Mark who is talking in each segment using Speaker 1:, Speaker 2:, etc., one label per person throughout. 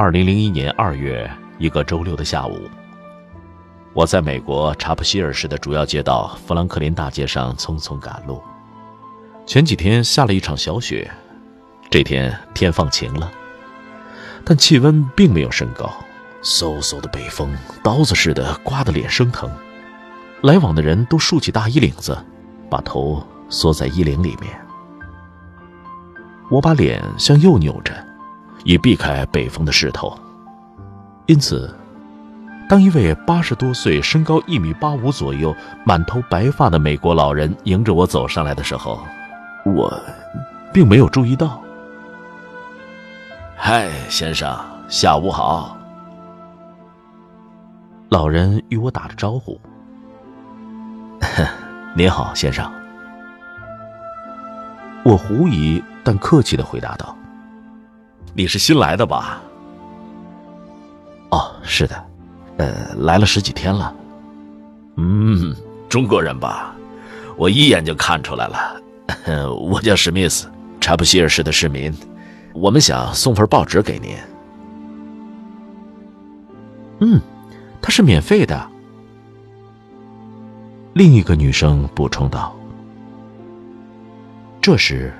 Speaker 1: 二零零一年二月一个周六的下午，我在美国查普希尔市的主要街道富兰克林大街上匆匆赶路。前几天下了一场小雪，这天天放晴了，但气温并没有升高。嗖嗖的北风，刀子似的刮得脸生疼。来往的人都竖起大衣领子，把头缩在衣领里面。我把脸向右扭着。以避开北风的势头，因此，当一位八十多岁、身高一米八五左右、满头白发的美国老人迎着我走上来的时候，我并没有注意到。嗨，先生，下午好。老人与我打着招呼。您好，先生。我狐疑但客气的回答道。你是新来的吧？哦，是的，呃，来了十几天了。嗯，中国人吧？我一眼就看出来了。我叫史密斯，查普希尔市的市民。我们想送份报纸给您。嗯，它是免费的。另一个女生补充道。这时，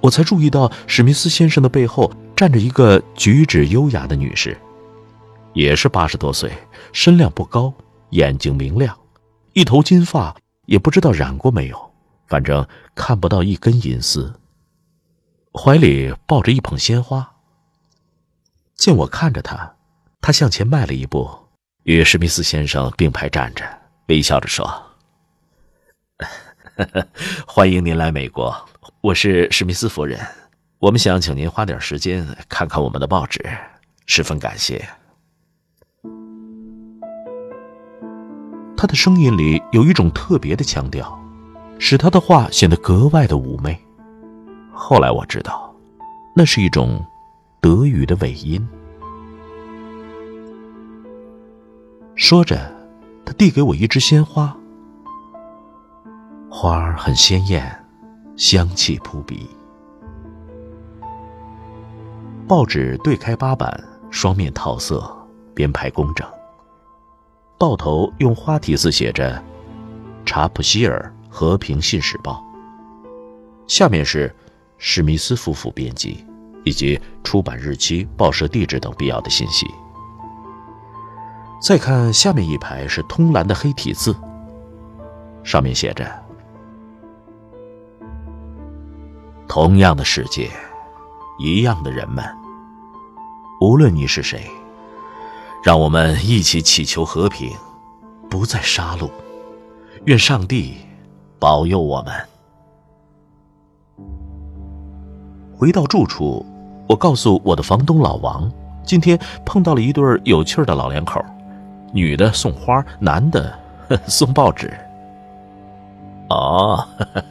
Speaker 1: 我才注意到史密斯先生的背后。站着一个举止优雅的女士，也是八十多岁，身量不高，眼睛明亮，一头金发，也不知道染过没有，反正看不到一根银丝。怀里抱着一捧鲜花。见我看着他，他向前迈了一步，与史密斯先生并排站着，微笑着说：“ 欢迎您来美国，我是史密斯夫人。”我们想请您花点时间看看我们的报纸，十分感谢。他的声音里有一种特别的腔调，使他的话显得格外的妩媚。后来我知道，那是一种德语的尾音。说着，他递给我一支鲜花，花儿很鲜艳，香气扑鼻。报纸对开八版，双面套色，编排工整。报头用花体字写着“查普希尔和平信使报”，下面是史密斯夫妇编辑，以及出版日期、报社地址等必要的信息。再看下面一排是通蓝的黑体字，上面写着：“同样的世界，一样的人们。”无论你是谁，让我们一起祈求和平，不再杀戮。愿上帝保佑我们。回到住处，我告诉我的房东老王，今天碰到了一对有趣的老两口，女的送花，男的 送报纸。哦，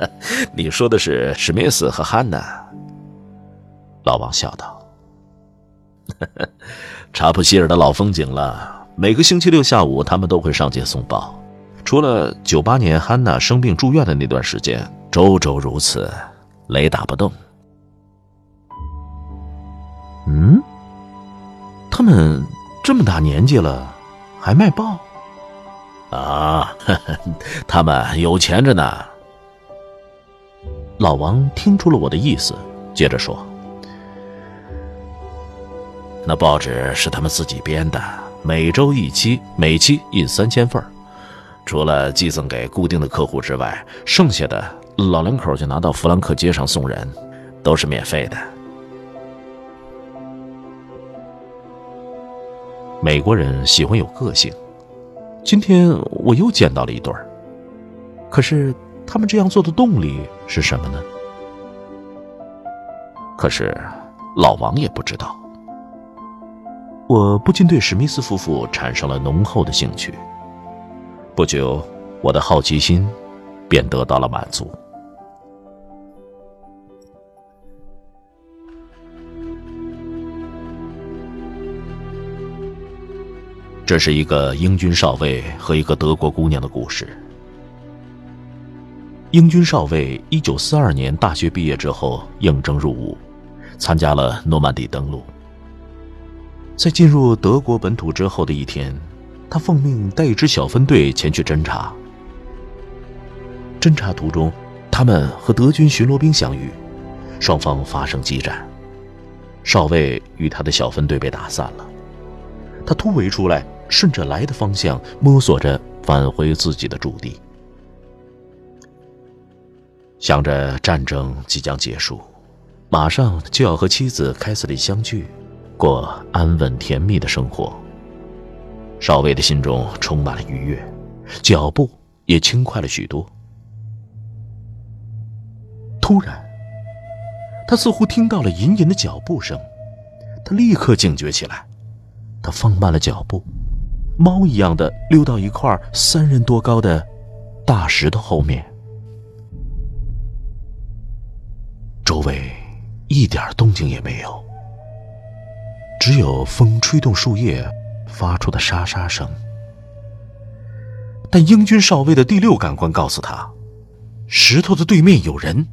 Speaker 1: 你说的是史密斯和汉娜。老王笑道。查普希尔的老风景了。每个星期六下午，他们都会上街送报。除了九八年汉娜生病住院的那段时间，周周如此，雷打不动。嗯，他们这么大年纪了，还卖报？啊，他们有钱着呢。老王听出了我的意思，接着说。那报纸是他们自己编的，每周一期，每期印三千份除了寄赠给固定的客户之外，剩下的老两口就拿到弗兰克街上送人，都是免费的。美国人喜欢有个性，今天我又见到了一对儿。可是他们这样做的动力是什么呢？可是。老王也不知道。我不禁对史密斯夫妇产生了浓厚的兴趣。不久，我的好奇心便得到了满足。这是一个英军少尉和一个德国姑娘的故事。英军少尉一九四二年大学毕业之后应征入伍，参加了诺曼底登陆。在进入德国本土之后的一天，他奉命带一支小分队前去侦察。侦察途中，他们和德军巡逻兵相遇，双方发生激战。少尉与他的小分队被打散了，他突围出来。顺着来的方向摸索着返回自己的驻地，想着战争即将结束，马上就要和妻子凯瑟琳相聚，过安稳甜蜜的生活。少尉的心中充满了愉悦，脚步也轻快了许多。突然，他似乎听到了隐隐的脚步声，他立刻警觉起来，他放慢了脚步。猫一样的溜到一块三人多高的大石头后面，周围一点动静也没有，只有风吹动树叶发出的沙沙声。但英军少尉的第六感官告诉他，石头的对面有人。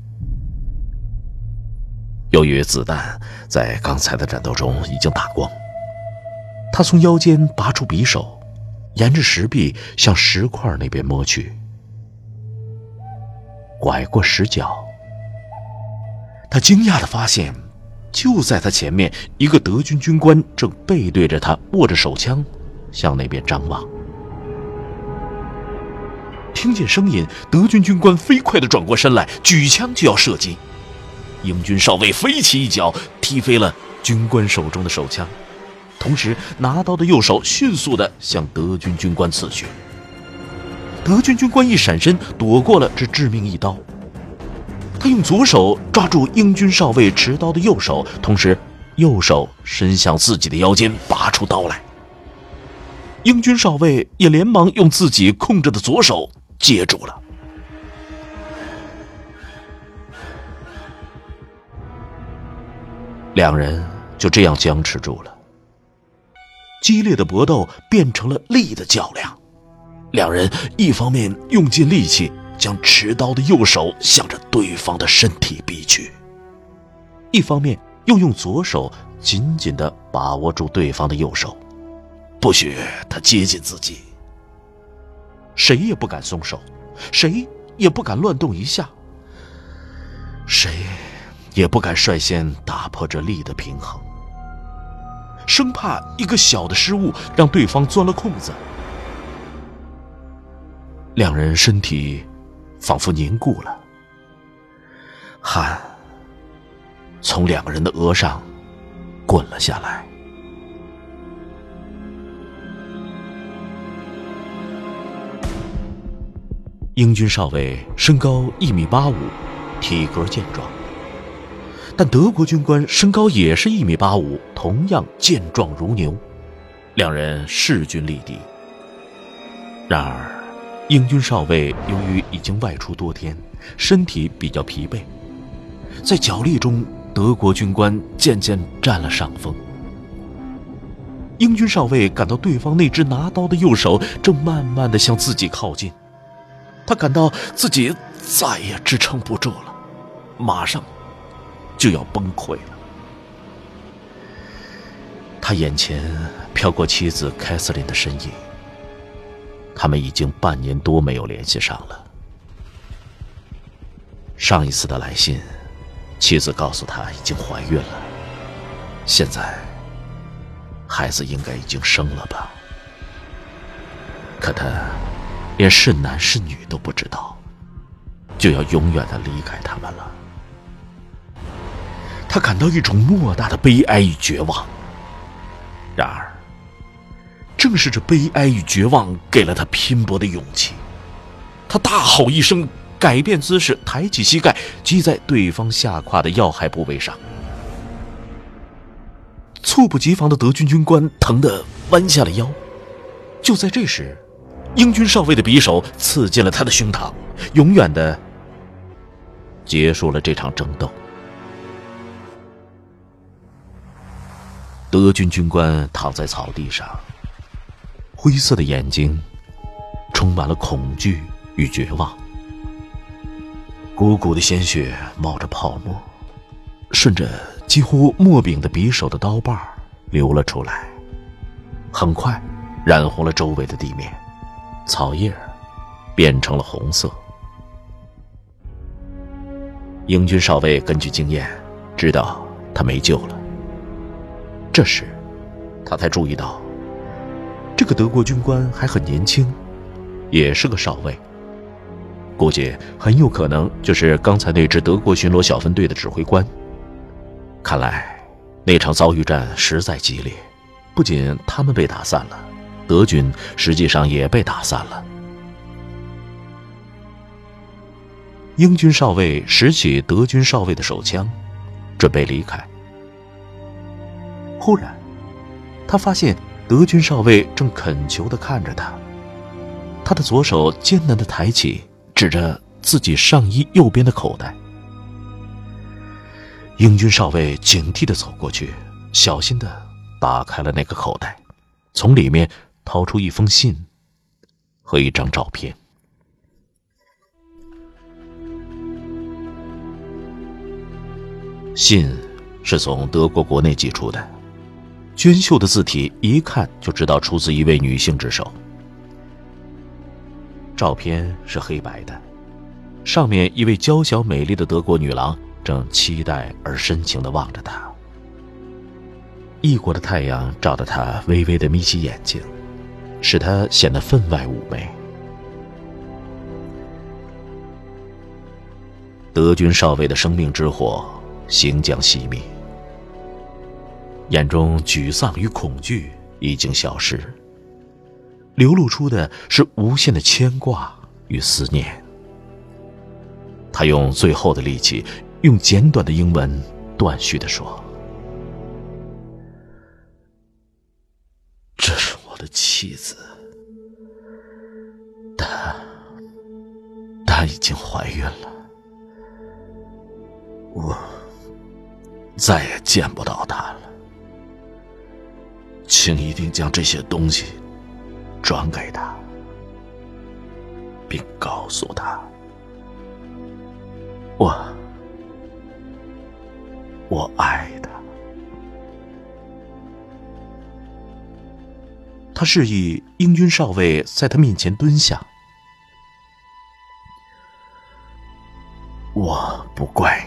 Speaker 1: 由于子弹在刚才的战斗中已经打光，他从腰间拔出匕首。沿着石壁向石块那边摸去，拐过石角，他惊讶的发现，就在他前面，一个德军军官正背对着他，握着手枪，向那边张望。听见声音，德军军官飞快的转过身来，举枪就要射击。英军少尉飞起一脚，踢飞了军官手中的手枪。同时，拿刀的右手迅速地向德军军官刺去。德军军官一闪身，躲过了这致命一刀。他用左手抓住英军少尉持刀的右手，同时右手伸向自己的腰间，拔出刀来。英军少尉也连忙用自己控制的左手接住了。两人就这样僵持住了。激烈的搏斗变成了力的较量，两人一方面用尽力气将持刀的右手向着对方的身体逼去，一方面又用左手紧紧地把握住对方的右手，不许他接近自己。谁也不敢松手，谁也不敢乱动一下，谁也不敢率先打破这力的平衡。生怕一个小的失误让对方钻了空子，两人身体仿佛凝固了，汗从两个人的额上滚了下来。英军少尉身高一米八五，体格健壮。但德国军官身高也是一米八五，同样健壮如牛，两人势均力敌。然而，英军少尉由于已经外出多天，身体比较疲惫，在角力中，德国军官渐渐占了上风。英军少尉感到对方那只拿刀的右手正慢慢的向自己靠近，他感到自己再也支撑不住了，马上。就要崩溃了。他眼前飘过妻子凯瑟琳的身影，他们已经半年多没有联系上了。上一次的来信，妻子告诉他已经怀孕了，现在孩子应该已经生了吧？可他连是男是女都不知道，就要永远的离开他们了。他感到一种莫大的悲哀与绝望。然而，正是这悲哀与绝望给了他拼搏的勇气。他大吼一声，改变姿势，抬起膝盖，击在对方下胯的要害部位上。猝不及防的德军军官疼得弯下了腰。就在这时，英军少尉的匕首刺进了他的胸膛，永远的结束了这场争斗。德军军官躺在草地上，灰色的眼睛充满了恐惧与绝望，汩汩的鲜血冒着泡沫，顺着几乎没柄的匕首的刀把流了出来，很快染红了周围的地面，草叶变成了红色。英军少尉根据经验知道他没救了。这时，他才注意到，这个德国军官还很年轻，也是个少尉。估计很有可能就是刚才那支德国巡逻小分队的指挥官。看来，那场遭遇战实在激烈，不仅他们被打散了，德军实际上也被打散了。英军少尉拾起德军少尉的手枪，准备离开。忽然，他发现德军少尉正恳求的看着他。他的左手艰难的抬起，指着自己上衣右边的口袋。英军少尉警惕的走过去，小心的打开了那个口袋，从里面掏出一封信和一张照片。信是从德国国内寄出的。娟秀的字体一看就知道出自一位女性之手。照片是黑白的，上面一位娇小美丽的德国女郎正期待而深情地望着他。异国的太阳照得她微微地眯起眼睛，使她显得分外妩媚。德军少尉的生命之火行将熄灭。眼中沮丧与恐惧已经消失，流露出的是无限的牵挂与思念。他用最后的力气，用简短的英文断续的说：“这是我的妻子，她，她已经怀孕了，我再也见不到她了。”请一定将这些东西转给他，并告诉他，我我爱他。他示意英军少尉在他面前蹲下。我不怪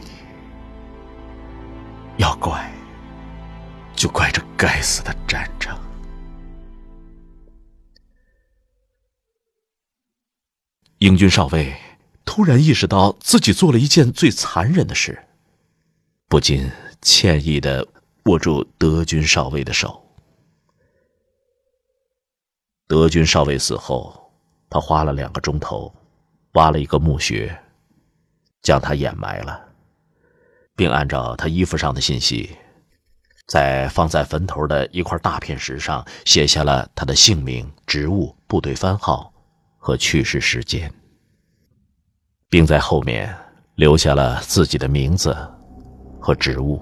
Speaker 1: 该死的战争！英军少尉突然意识到自己做了一件最残忍的事，不禁歉意的握住德军少尉的手。德军少尉死后，他花了两个钟头，挖了一个墓穴，将他掩埋了，并按照他衣服上的信息。在放在坟头的一块大片石上写下了他的姓名、职务、部队番号和去世时间，并在后面留下了自己的名字和职务。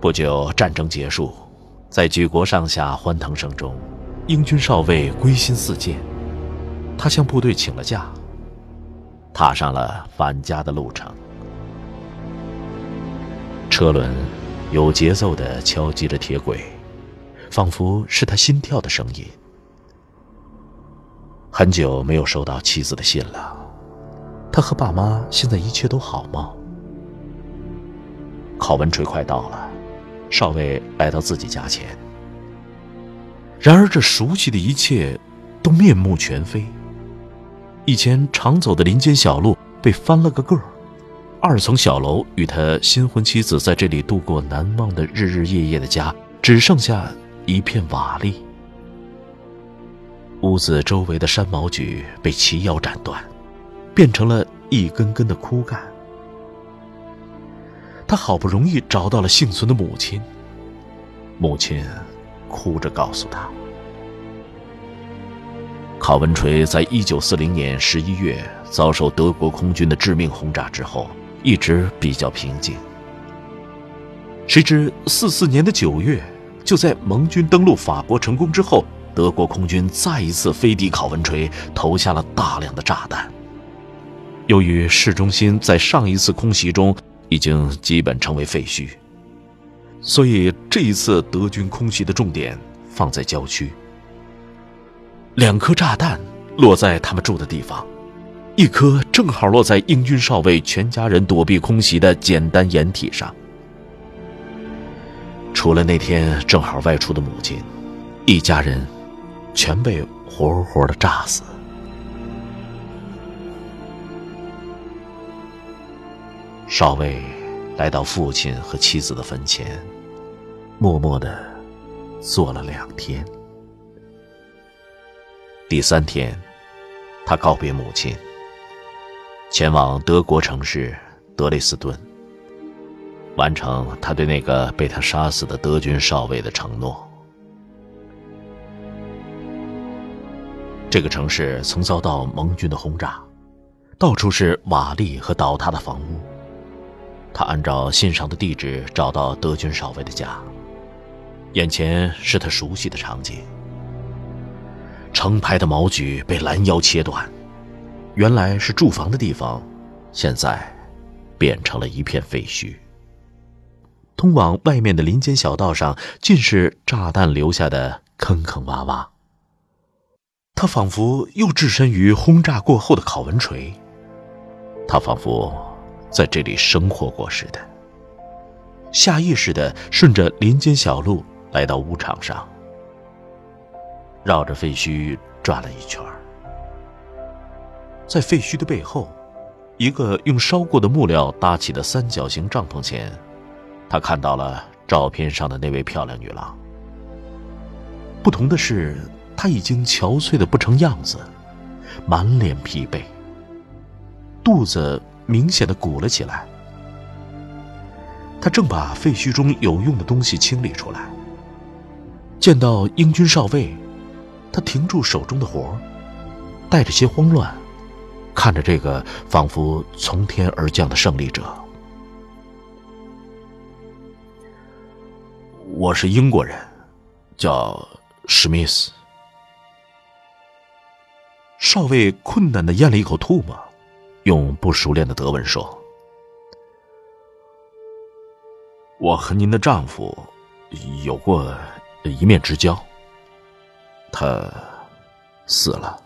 Speaker 1: 不久，战争结束，在举国上下欢腾声中，英军少尉归心似箭，他向部队请了假。踏上了返家的路程，车轮有节奏地敲击着铁轨，仿佛是他心跳的声音。很久没有收到妻子的信了，他和爸妈现在一切都好吗？考文垂快到了，少尉来到自己家前，然而这熟悉的一切都面目全非。以前常走的林间小路被翻了个个儿，二层小楼与他新婚妻子在这里度过难忘的日日夜夜的家，只剩下一片瓦砾。屋子周围的山毛榉被齐腰斩断，变成了一根根的枯干。他好不容易找到了幸存的母亲。母亲哭着告诉他，考文垂在一九四零年十一月遭受德国空军的致命轰炸之后，一直比较平静。谁知四四年的九月，就在盟军登陆法国成功之后，德国空军再一次飞抵考文垂，投下了大量的炸弹。由于市中心在上一次空袭中已经基本成为废墟，所以这一次德军空袭的重点放在郊区。两颗炸弹落在他们住的地方，一颗正好落在英军少尉全家人躲避空袭的简单掩体上。除了那天正好外出的母亲，一家人全被活活的炸死。少尉来到父亲和妻子的坟前，默默的坐了两天。第三天，他告别母亲，前往德国城市德累斯顿。完成他对那个被他杀死的德军少尉的承诺。这个城市曾遭到盟军的轰炸，到处是瓦砾和倒塌的房屋。他按照信上的地址找到德军少尉的家，眼前是他熟悉的场景：成排的毛榉被拦腰切断，原来是住房的地方，现在变成了一片废墟。通往外面的林间小道上，尽是炸弹留下的坑坑洼洼。他仿佛又置身于轰炸过后的考文垂，他仿佛在这里生活过似的。下意识的顺着林间小路来到屋场上，绕着废墟转了一圈。在废墟的背后，一个用烧过的木料搭起的三角形帐篷前。他看到了照片上的那位漂亮女郎。不同的是，她已经憔悴的不成样子，满脸疲惫，肚子明显的鼓了起来。他正把废墟中有用的东西清理出来。见到英军少尉，他停住手中的活带着些慌乱，看着这个仿佛从天而降的胜利者。我是英国人，叫史密斯。少尉困难的咽了一口唾沫，用不熟练的德文说：“我和您的丈夫有过一面之交，他死了。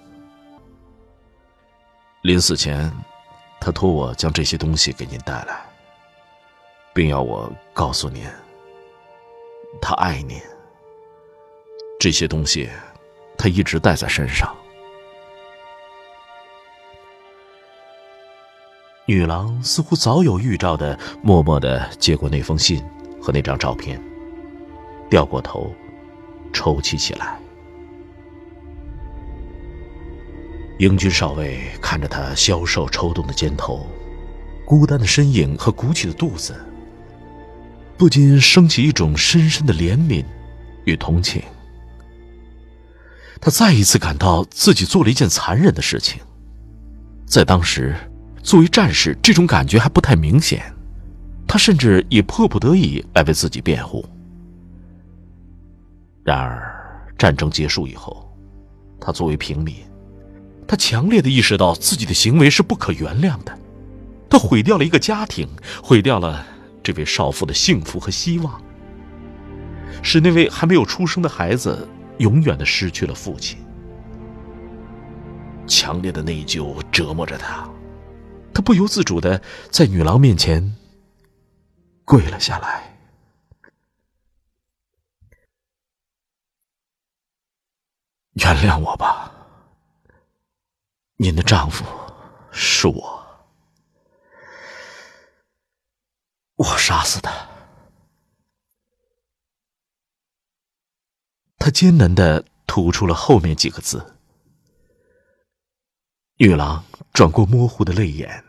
Speaker 1: 临死前，他托我将这些东西给您带来，并要我告诉您。”他爱您。这些东西，他一直带在身上。女郎似乎早有预兆的，默默的接过那封信和那张照片，掉过头，抽泣起来。英军少尉看着他消瘦抽动的肩头，孤单的身影和鼓起的肚子。不禁升起一种深深的怜悯与同情。他再一次感到自己做了一件残忍的事情。在当时，作为战士，这种感觉还不太明显。他甚至以迫不得已来为自己辩护。然而，战争结束以后，他作为平民，他强烈的意识到自己的行为是不可原谅的。他毁掉了一个家庭，毁掉了。这位少妇的幸福和希望，使那位还没有出生的孩子永远的失去了父亲。强烈的内疚折磨着他，他不由自主的在女郎面前跪了下来。原谅我吧，您的丈夫是我。我杀死的。他艰难的吐出了后面几个字。女郎转过模糊的泪眼，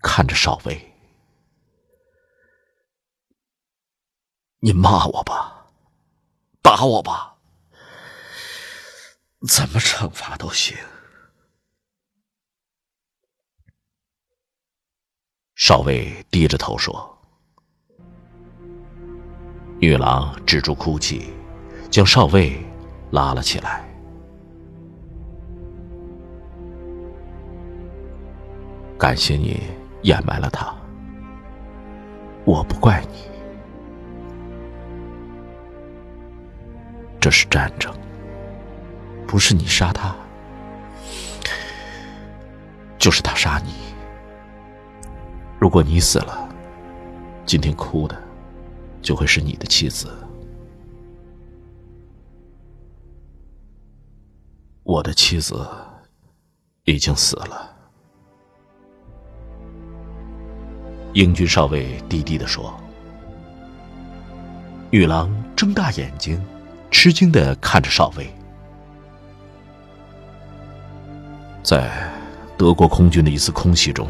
Speaker 1: 看着少尉。你骂我吧，打我吧，怎么惩罚都行。少尉低着头说：“女郎止住哭泣，将少尉拉了起来。感谢你掩埋了他，我不怪你。”这是战争，不是你杀他，就是他杀你。如果你死了，今天哭的就会是你的妻子。我的妻子已经死了。英军少尉低低的说。女郎睁大眼睛。吃惊的看着少尉，在德国空军的一次空袭中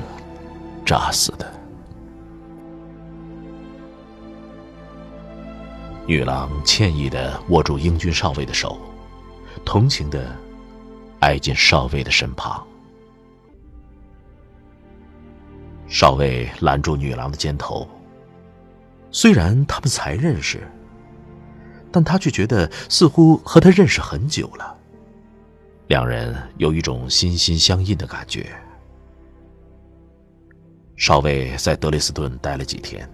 Speaker 1: 炸死的。女郎歉意的握住英军少尉的手，同情的挨进少尉的身旁。少尉揽住女郎的肩头，虽然他们才认识。但他却觉得似乎和他认识很久了，两人有一种心心相印的感觉。少尉在德累斯顿待了几天，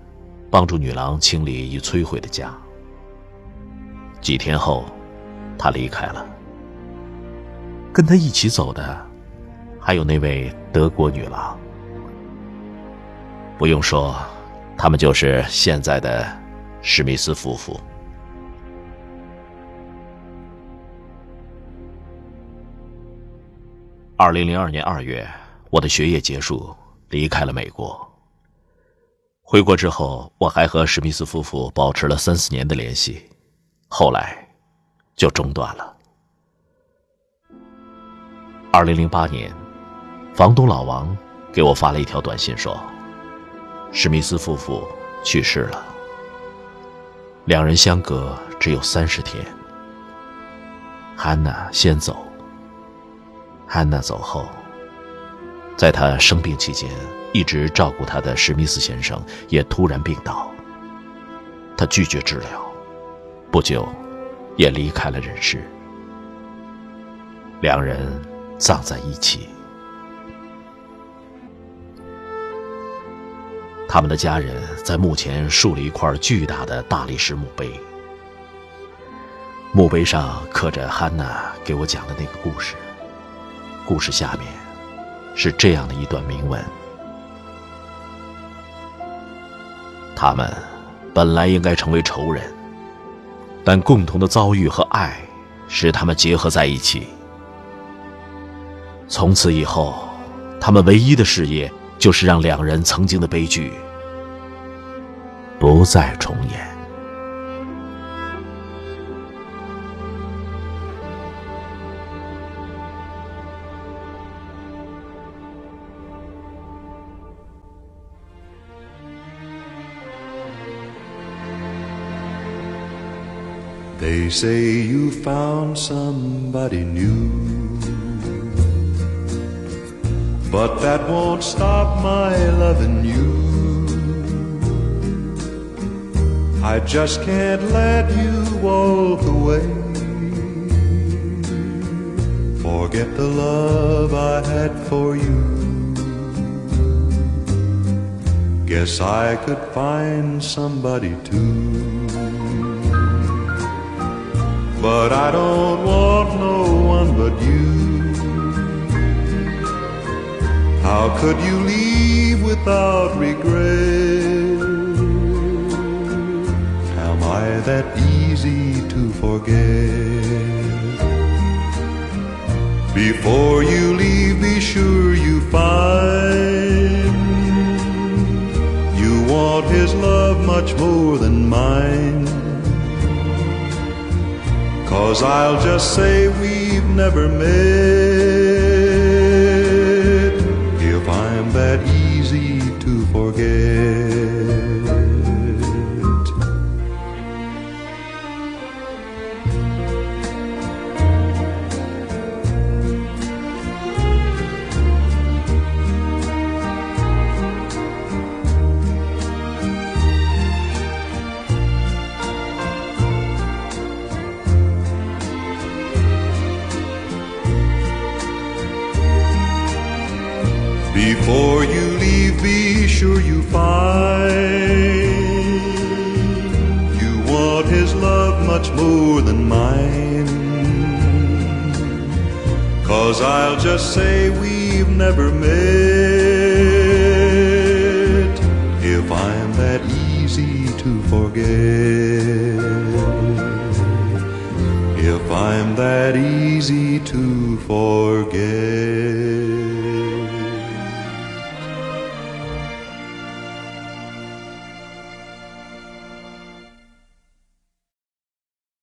Speaker 1: 帮助女郎清理已摧毁的家。几天后，他离开了。跟他一起走的，还有那位德国女郎。不用说，他们就是现在的史密斯夫妇。二零零二年二月，我的学业结束，离开了美国。回国之后，我还和史密斯夫妇保持了三四年的联系，后来就中断了。二零零八年，房东老王给我发了一条短信，说史密斯夫妇去世了。两人相隔只有三十天，汉娜先走。汉娜走后，在他生病期间一直照顾他的史密斯先生也突然病倒。他拒绝治疗，不久也离开了人世。两人葬在一起。他们的家人在墓前竖了一块巨大的大理石墓碑，墓碑上刻着汉娜给我讲的那个故事。故事下面是这样的一段铭文：他们本来应该成为仇人，但共同的遭遇和爱使他们结合在一起。从此以后，他们唯一的事业就是让两人曾经的悲剧不再重演。
Speaker 2: They say you found somebody new. But that won't stop my loving you. I just can't let you walk away. Forget the love I had for you. Guess I could find somebody too. But I don't want no one but you. How could you leave without regret? Am I that easy to forget? Before you leave, be sure you find you want his love much more than mine. Cause I'll just say we've never met sure you find you want his love much more than mine. Cause I'll just say we've never met if I'm that easy to forget. If I'm that easy to forget.